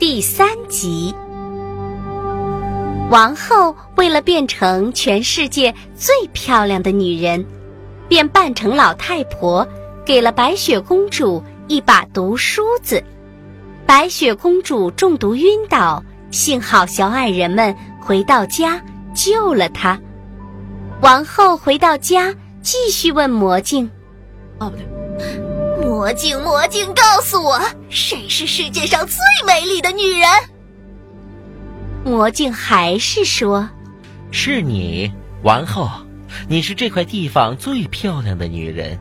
第三集。王后为了变成全世界最漂亮的女人，便扮成老太婆，给了白雪公主一把毒梳子。白雪公主中毒晕倒，幸好小矮人们回到家救了她。王后回到家，继续问魔镜：“哦，不对。”魔镜，魔镜，告诉我，谁是世界上最美丽的女人？魔镜还是说：“是你，王后，你是这块地方最漂亮的女人。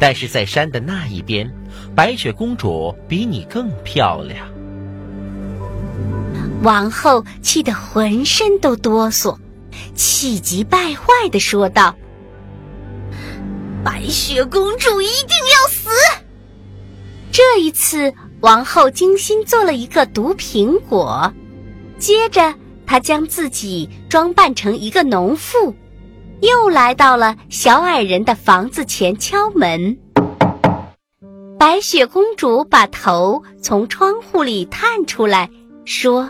但是在山的那一边，白雪公主比你更漂亮。”王后气得浑身都哆嗦，气急败坏的说道：“白雪公主一定要死！”这一次，王后精心做了一个毒苹果，接着她将自己装扮成一个农妇，又来到了小矮人的房子前敲门。白雪公主把头从窗户里探出来，说：“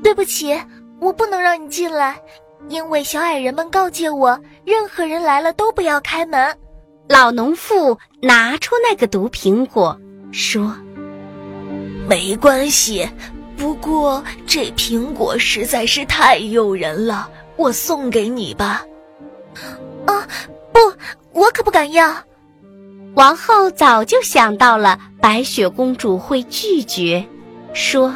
对不起，我不能让你进来，因为小矮人们告诫我，任何人来了都不要开门。”老农妇拿出那个毒苹果，说：“没关系，不过这苹果实在是太诱人了，我送给你吧。”啊，不，我可不敢要。王后早就想到了白雪公主会拒绝，说：“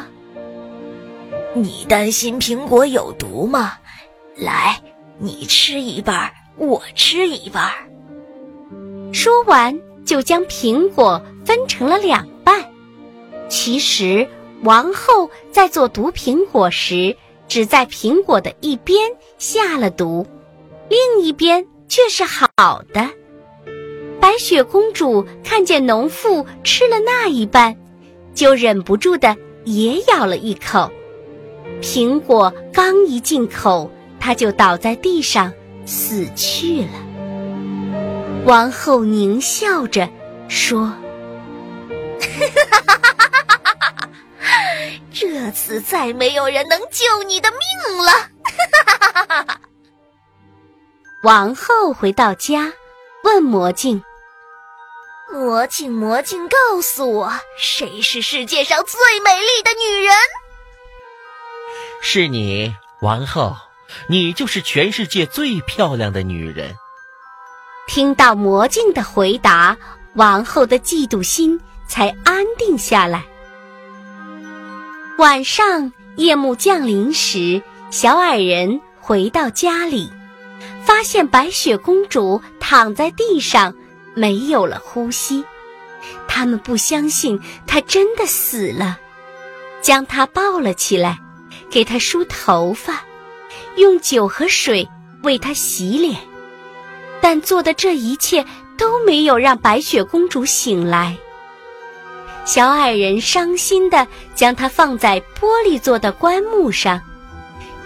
你担心苹果有毒吗？来，你吃一半，我吃一半。”说完，就将苹果分成了两半。其实，王后在做毒苹果时，只在苹果的一边下了毒，另一边却是好的。白雪公主看见农妇吃了那一半，就忍不住的也咬了一口。苹果刚一进口，她就倒在地上死去了。王后狞笑着说：“这次再没有人能救你的命了。”王后回到家，问魔镜：“魔镜，魔镜，告诉我，谁是世界上最美丽的女人？”是你，王后，你就是全世界最漂亮的女人。听到魔镜的回答，王后的嫉妒心才安定下来。晚上，夜幕降临时，小矮人回到家里，发现白雪公主躺在地上，没有了呼吸。他们不相信她真的死了，将她抱了起来，给她梳头发，用酒和水为她洗脸。但做的这一切都没有让白雪公主醒来。小矮人伤心的将它放在玻璃做的棺木上，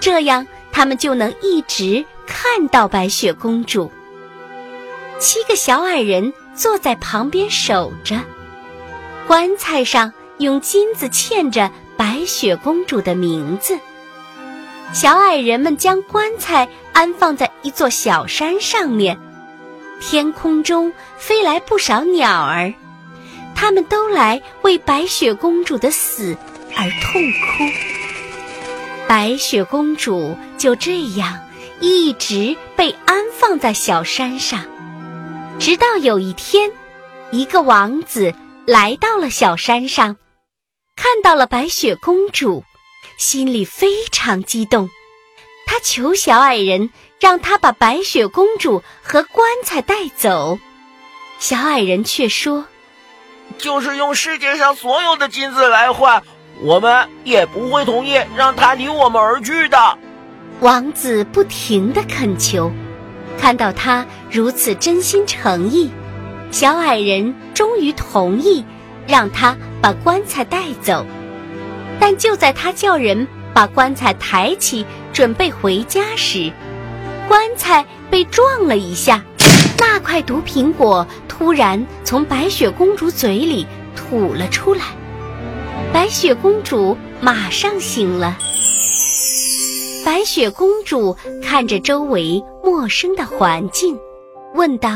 这样他们就能一直看到白雪公主。七个小矮人坐在旁边守着，棺材上用金子嵌着白雪公主的名字。小矮人们将棺材安放在一座小山上面。天空中飞来不少鸟儿，它们都来为白雪公主的死而痛哭。白雪公主就这样一直被安放在小山上，直到有一天，一个王子来到了小山上，看到了白雪公主，心里非常激动，他求小矮人。让他把白雪公主和棺材带走，小矮人却说：“就是用世界上所有的金子来换，我们也不会同意让他离我们而去的。王子不停的恳求，看到他如此真心诚意，小矮人终于同意让他把棺材带走。但就在他叫人把棺材抬起，准备回家时，棺材被撞了一下，那块毒苹果突然从白雪公主嘴里吐了出来。白雪公主马上醒了。白雪公主看着周围陌生的环境，问道：“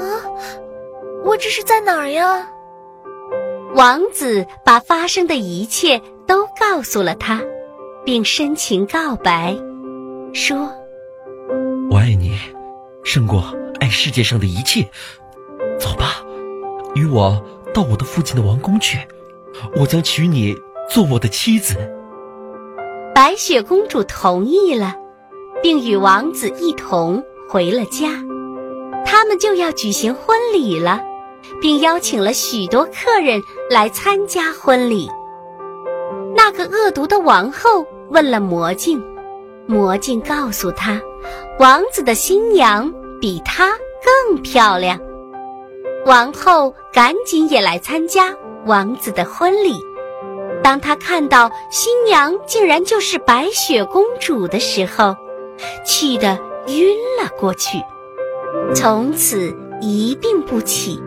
啊，我这是在哪儿呀？”王子把发生的一切都告诉了他，并深情告白，说：“我爱你，胜过爱世界上的一切。走吧，与我到我的父亲的王宫去。”我将娶你做我的妻子。白雪公主同意了，并与王子一同回了家。他们就要举行婚礼了，并邀请了许多客人来参加婚礼。那个恶毒的王后问了魔镜，魔镜告诉她，王子的新娘比她更漂亮。王后赶紧也来参加。王子的婚礼，当他看到新娘竟然就是白雪公主的时候，气得晕了过去，从此一病不起，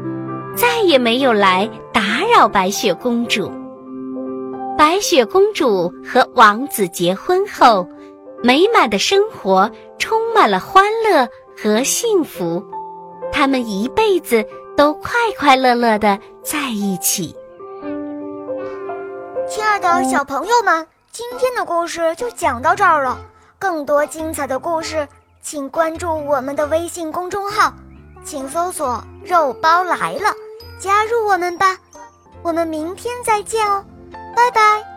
再也没有来打扰白雪公主。白雪公主和王子结婚后，美满的生活充满了欢乐和幸福，他们一辈子都快快乐乐的在一起。亲爱的小朋友们，今天的故事就讲到这儿了。更多精彩的故事，请关注我们的微信公众号，请搜索“肉包来了”，加入我们吧。我们明天再见哦，拜拜。